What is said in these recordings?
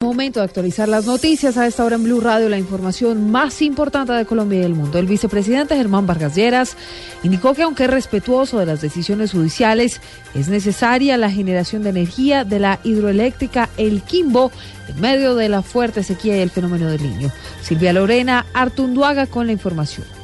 Momento de actualizar las noticias a esta hora en Blue Radio, la información más importante de Colombia y del mundo. El vicepresidente Germán Vargas Lleras indicó que aunque es respetuoso de las decisiones judiciales, es necesaria la generación de energía de la hidroeléctrica El Quimbo en medio de la fuerte sequía y el fenómeno del niño. Silvia Lorena Artunduaga con la información.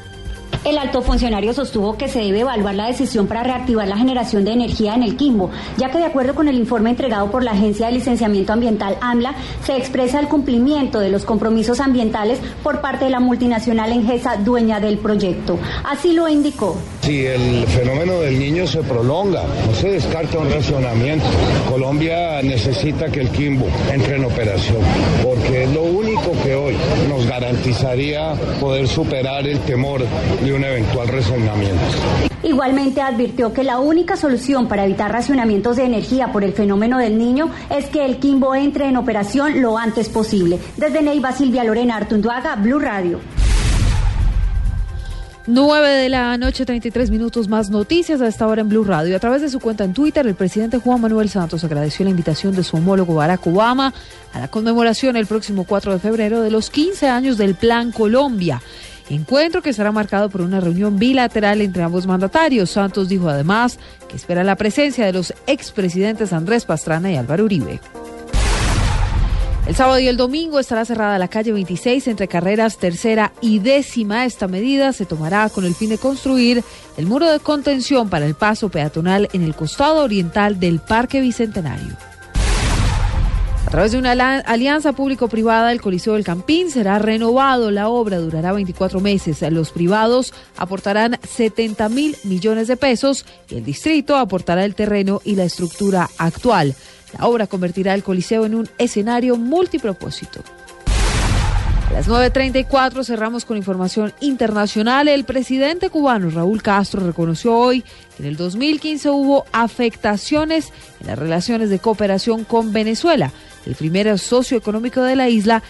El alto funcionario sostuvo que se debe evaluar la decisión para reactivar la generación de energía en el Quimbo, ya que de acuerdo con el informe entregado por la Agencia de Licenciamiento Ambiental AMLA, se expresa el cumplimiento de los compromisos ambientales por parte de la multinacional Engesa, dueña del proyecto. Así lo indicó. Si el fenómeno del niño se prolonga, no se descarta un racionamiento. Colombia necesita que el Quimbo entre en operación, porque es lo único que hoy nos garantizaría poder superar el temor de un eventual racionamiento. Igualmente advirtió que la única solución para evitar racionamientos de energía por el fenómeno del niño es que el Quimbo entre en operación lo antes posible. Desde Neiva, Silvia Lorena Artunduaga, Blue Radio. 9 de la noche, 33 minutos más noticias a esta hora en Blue Radio. A través de su cuenta en Twitter, el presidente Juan Manuel Santos agradeció la invitación de su homólogo Barack Obama a la conmemoración el próximo 4 de febrero de los 15 años del Plan Colombia. Encuentro que será marcado por una reunión bilateral entre ambos mandatarios. Santos dijo además que espera la presencia de los expresidentes Andrés Pastrana y Álvaro Uribe. El sábado y el domingo estará cerrada la calle 26 entre carreras tercera y décima. Esta medida se tomará con el fin de construir el muro de contención para el paso peatonal en el costado oriental del Parque Bicentenario. A través de una alianza público-privada, el Coliseo del Campín será renovado. La obra durará 24 meses. Los privados aportarán 70 mil millones de pesos y el distrito aportará el terreno y la estructura actual. La obra convertirá el Coliseo en un escenario multipropósito. A las 9.34 cerramos con información internacional. El presidente cubano Raúl Castro reconoció hoy que en el 2015 hubo afectaciones en las relaciones de cooperación con Venezuela, el primer socio económico de la isla